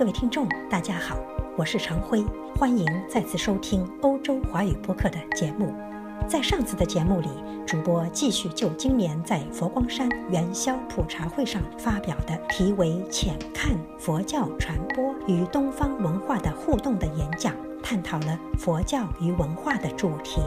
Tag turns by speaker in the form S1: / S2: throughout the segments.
S1: 各位听众，大家好，我是常辉，欢迎再次收听欧洲华语播客的节目。在上次的节目里，主播继续就今年在佛光山元宵普茶会上发表的题为《浅看佛教传播与东方文化的互动》的演讲，探讨了佛教与文化的主题，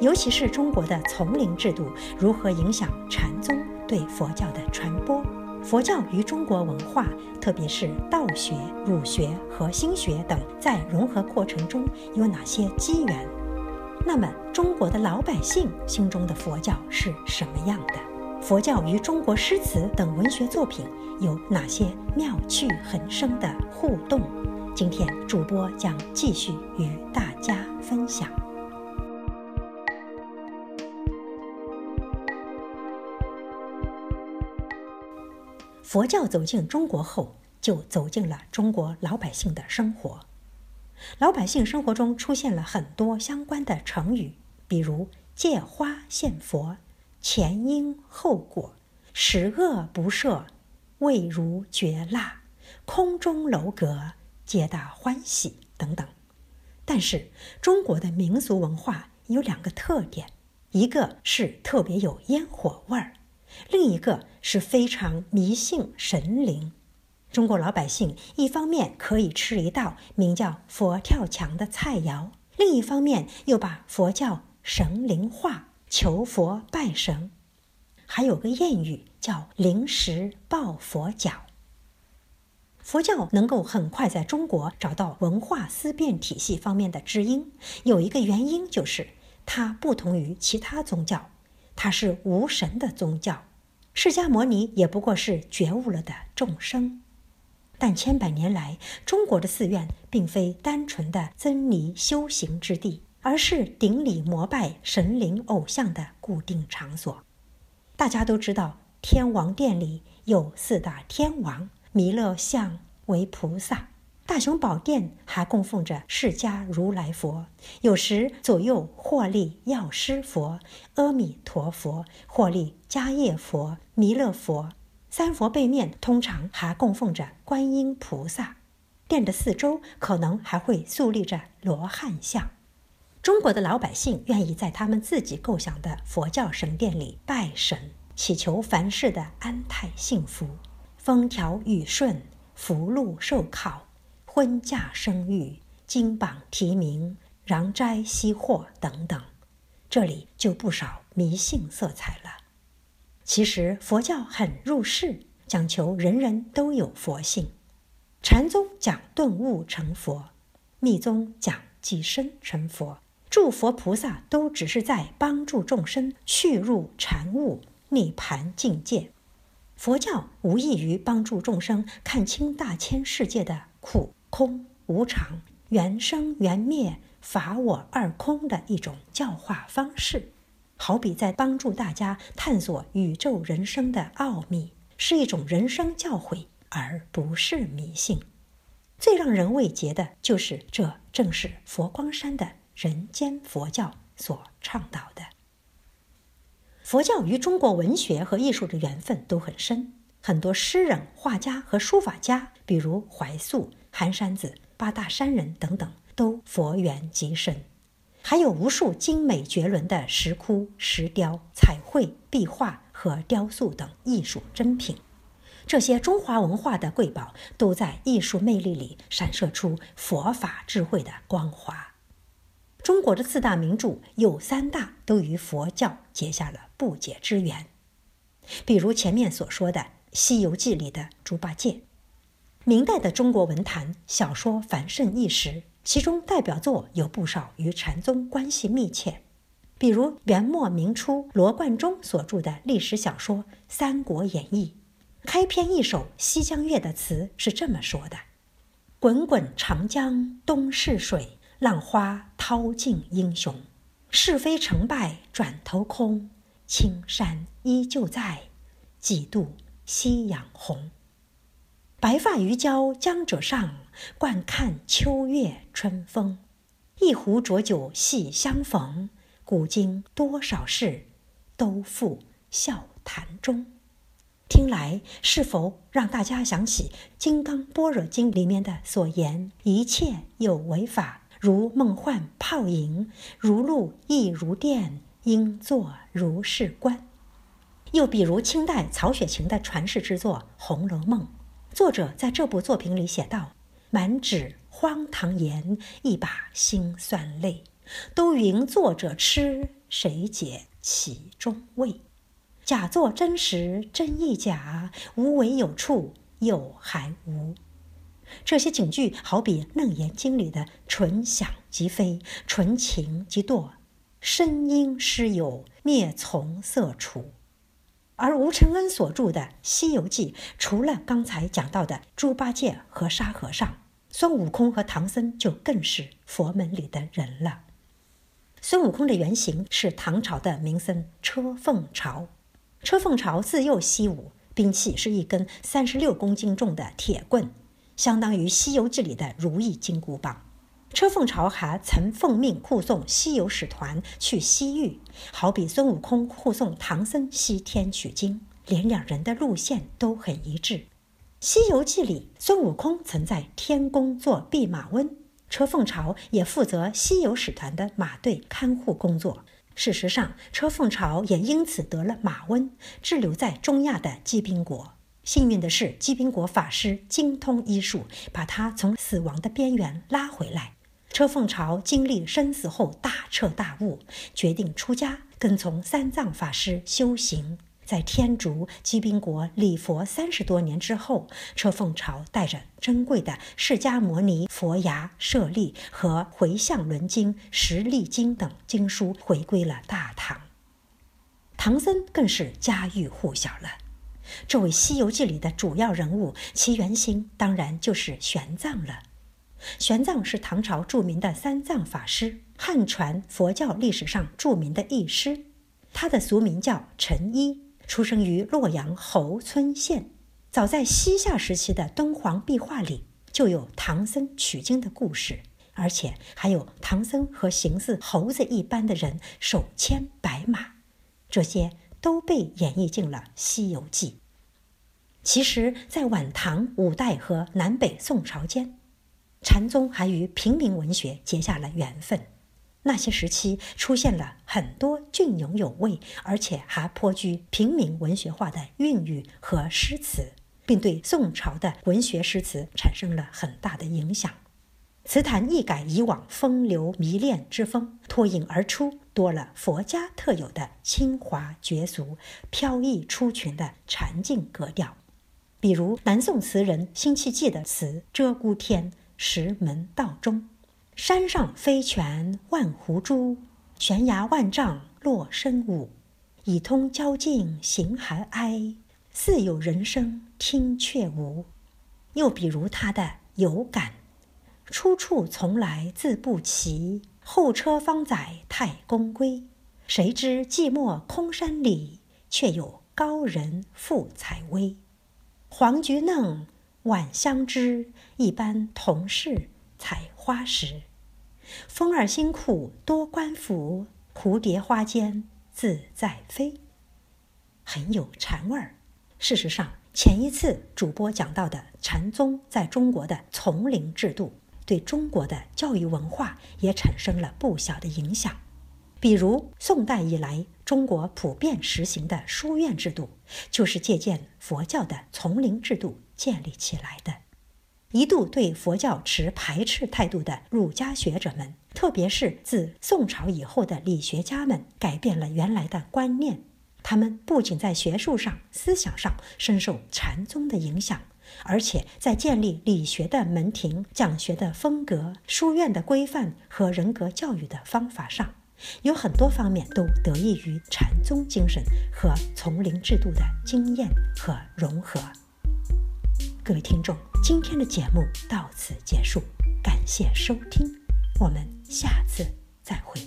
S1: 尤其是中国的丛林制度如何影响禅宗对佛教的传播。佛教与中国文化，特别是道学、儒学和心学等，在融合过程中有哪些机缘？那么，中国的老百姓心中的佛教是什么样的？佛教与中国诗词等文学作品有哪些妙趣横生的互动？今天主播将继续与大家分享。佛教走进中国后，就走进了中国老百姓的生活。老百姓生活中出现了很多相关的成语，比如“借花献佛”“前因后果”“十恶不赦”“味如绝辣”“空中楼阁”“皆大欢喜”等等。但是，中国的民俗文化有两个特点，一个是特别有烟火味儿。另一个是非常迷信神灵。中国老百姓一方面可以吃一道名叫“佛跳墙”的菜肴，另一方面又把佛教神灵化，求佛拜神。还有个谚语叫“临时抱佛脚”。佛教能够很快在中国找到文化思辨体系方面的知音，有一个原因就是它不同于其他宗教。它是无神的宗教，释迦牟尼也不过是觉悟了的众生。但千百年来，中国的寺院并非单纯的僧尼修行之地，而是顶礼膜拜神灵偶像的固定场所。大家都知道，天王殿里有四大天王，弥勒像为菩萨。大雄宝殿还供奉着释迦如来佛，有时左右或立药师佛、阿弥陀佛，或立迦叶佛、弥勒佛。三佛背面通常还供奉着观音菩萨。殿的四周可能还会肃立着罗汉像。中国的老百姓愿意在他们自己构想的佛教神殿里拜神，祈求凡事的安泰幸福、风调雨顺、福禄寿考。婚嫁生育、金榜题名、攘灾息祸等等，这里就不少迷信色彩了。其实佛教很入世，讲求人人都有佛性。禅宗讲顿悟成佛，密宗讲即身成佛，诸佛菩萨都只是在帮助众生去入禅悟、涅盘境界。佛教无异于帮助众生看清大千世界的苦。空无常、缘生缘灭、法我二空的一种教化方式，好比在帮助大家探索宇宙人生的奥秘，是一种人生教诲，而不是迷信。最让人慰藉的就是，这正是佛光山的人间佛教所倡导的。佛教与中国文学和艺术的缘分都很深，很多诗人、画家和书法家，比如怀素。寒山子、八大山人等等，都佛缘极深，还有无数精美绝伦的石窟、石雕、彩绘、壁画和雕塑等艺术珍品。这些中华文化的瑰宝，都在艺术魅力里闪射出佛法智慧的光华。中国的四大名著有三大都与佛教结下了不解之缘，比如前面所说的《西游记》里的猪八戒。明代的中国文坛小说繁盛一时，其中代表作有不少与禅宗关系密切，比如元末明初罗贯中所著的历史小说《三国演义》，开篇一首《西江月》的词是这么说的：“滚滚长江东逝水，浪花淘尽英雄。是非成败转头空，青山依旧在，几度夕阳红。”白发渔樵江者上，惯看秋月春风。一壶浊酒喜相逢，古今多少事，都付笑谈中。听来是否让大家想起《金刚般若经》里面的所言：“一切有为法，如梦幻泡影，如露亦如电，应作如是观。”又比如清代曹雪芹的传世之作《红楼梦》，作者在这部作品里写道：“满纸荒唐言，一把辛酸泪，都云作者痴，谁解其中味？”假作真实，真亦假；无为有处，有还无。这些警句好比《楞严经》里的“纯想即非，纯情即堕，身音失有，灭从色除”。而吴承恩所著的《西游记》，除了刚才讲到的猪八戒和沙和尚，孙悟空和唐僧就更是佛门里的人了。孙悟空的原型是唐朝的名僧车凤朝。车凤朝自幼习武，兵器是一根三十六公斤重的铁棍，相当于《西游记》里的如意金箍棒。车凤朝还曾奉命护送西游使团去西域，好比孙悟空护送唐僧西天取经，连两人的路线都很一致。《西游记》里，孙悟空曾在天宫做弼马温，车凤朝也负责西游使团的马队看护工作。事实上，车凤朝也因此得了马瘟，滞留在中亚的鸡宾国。幸运的是，鸡宾国法师精通医术，把他从死亡的边缘拉回来。车凤朝经历生死后大彻大悟，决定出家，跟从三藏法师修行。在天竺基宾国礼佛三十多年之后，车凤朝带着珍贵的释迦牟尼佛牙舍利和回向轮经、十力经等经书回归了大唐。唐僧更是家喻户晓了。这位《西游记》里的主要人物，其原型当然就是玄奘了。玄奘是唐朝著名的三藏法师，汉传佛教历史上著名的译师。他的俗名叫陈一。出生于洛阳侯村县，早在西夏时期的敦煌壁画里就有唐僧取经的故事，而且还有唐僧和形似猴子一般的人手牵白马，这些都被演绎进了《西游记》。其实，在晚唐、五代和南北宋朝间，禅宗还与平民文学结下了缘分。那些时期出现了很多隽永有味，而且还颇具平民文学化的韵语和诗词，并对宋朝的文学诗词产生了很大的影响。词坛一改以往风流迷恋之风，脱颖而出，多了佛家特有的清华绝俗、飘逸出群的禅境格调。比如南宋词人辛弃疾的词《鹧鸪天·石门道中》。山上飞泉万湖珠，悬崖万丈落深舞。已通交径行还哀，似有人声听却无。又比如他的有感：出处从来字不齐，后车方载太公归。谁知寂寞空山里，却有高人赋采薇。黄菊嫩，晚香枝，一般同是采花时。风儿辛苦多官府，蝴蝶花间自在飞，很有禅味儿。事实上，前一次主播讲到的禅宗在中国的丛林制度，对中国的教育文化也产生了不小的影响。比如，宋代以来，中国普遍实行的书院制度，就是借鉴佛教的丛林制度建立起来的。一度对佛教持排斥态度的儒家学者们，特别是自宋朝以后的理学家们，改变了原来的观念。他们不仅在学术上、思想上深受禅宗的影响，而且在建立理学的门庭、讲学的风格、书院的规范和人格教育的方法上，有很多方面都得益于禅宗精神和丛林制度的经验和融合。各位听众。今天的节目到此结束，感谢收听，我们下次再会。